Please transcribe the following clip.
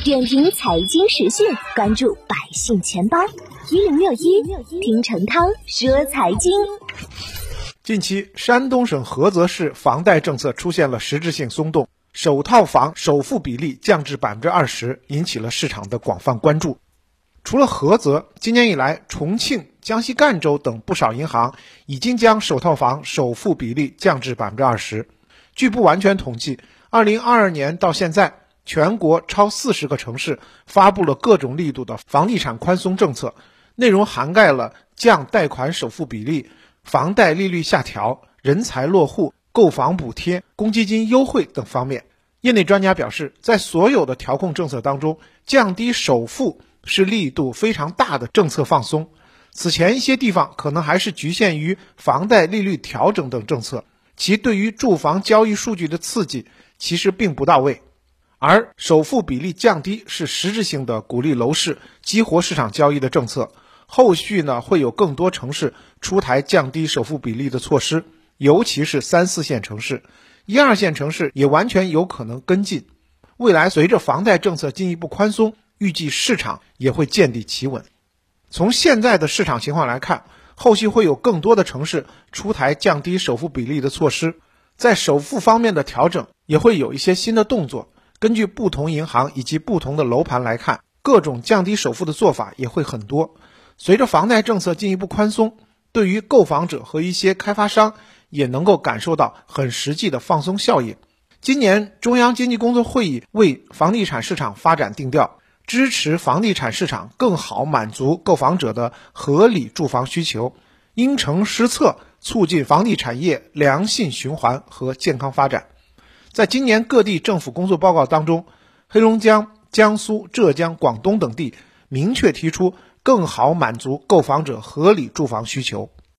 点评财经时讯，关注百姓钱包一零六一，听陈涛说财经。近期，山东省菏泽市房贷政策出现了实质性松动，首套房首付比例降至百分之二十，引起了市场的广泛关注。除了菏泽，今年以来，重庆、江西赣州等不少银行已经将首套房首付比例降至百分之二十。据不完全统计，二零二二年到现在，全国超四十个城市发布了各种力度的房地产宽松政策，内容涵盖了降贷款首付比例、房贷利率下调、人才落户、购房补贴、公积金优惠等方面。业内专家表示，在所有的调控政策当中，降低首付。是力度非常大的政策放松，此前一些地方可能还是局限于房贷利率调整等政策，其对于住房交易数据的刺激其实并不到位。而首付比例降低是实质性的鼓励楼市、激活市场交易的政策，后续呢会有更多城市出台降低首付比例的措施，尤其是三四线城市，一二线城市也完全有可能跟进。未来随着房贷政策进一步宽松。预计市场也会见底企稳。从现在的市场情况来看，后续会有更多的城市出台降低首付比例的措施，在首付方面的调整也会有一些新的动作。根据不同银行以及不同的楼盘来看，各种降低首付的做法也会很多。随着房贷政策进一步宽松，对于购房者和一些开发商也能够感受到很实际的放松效应。今年中央经济工作会议为房地产市场发展定调。支持房地产市场更好满足购房者的合理住房需求，因城施策，促进房地产业良性循环和健康发展。在今年各地政府工作报告当中，黑龙江、江苏、浙江、广东等地明确提出更好满足购房者合理住房需求。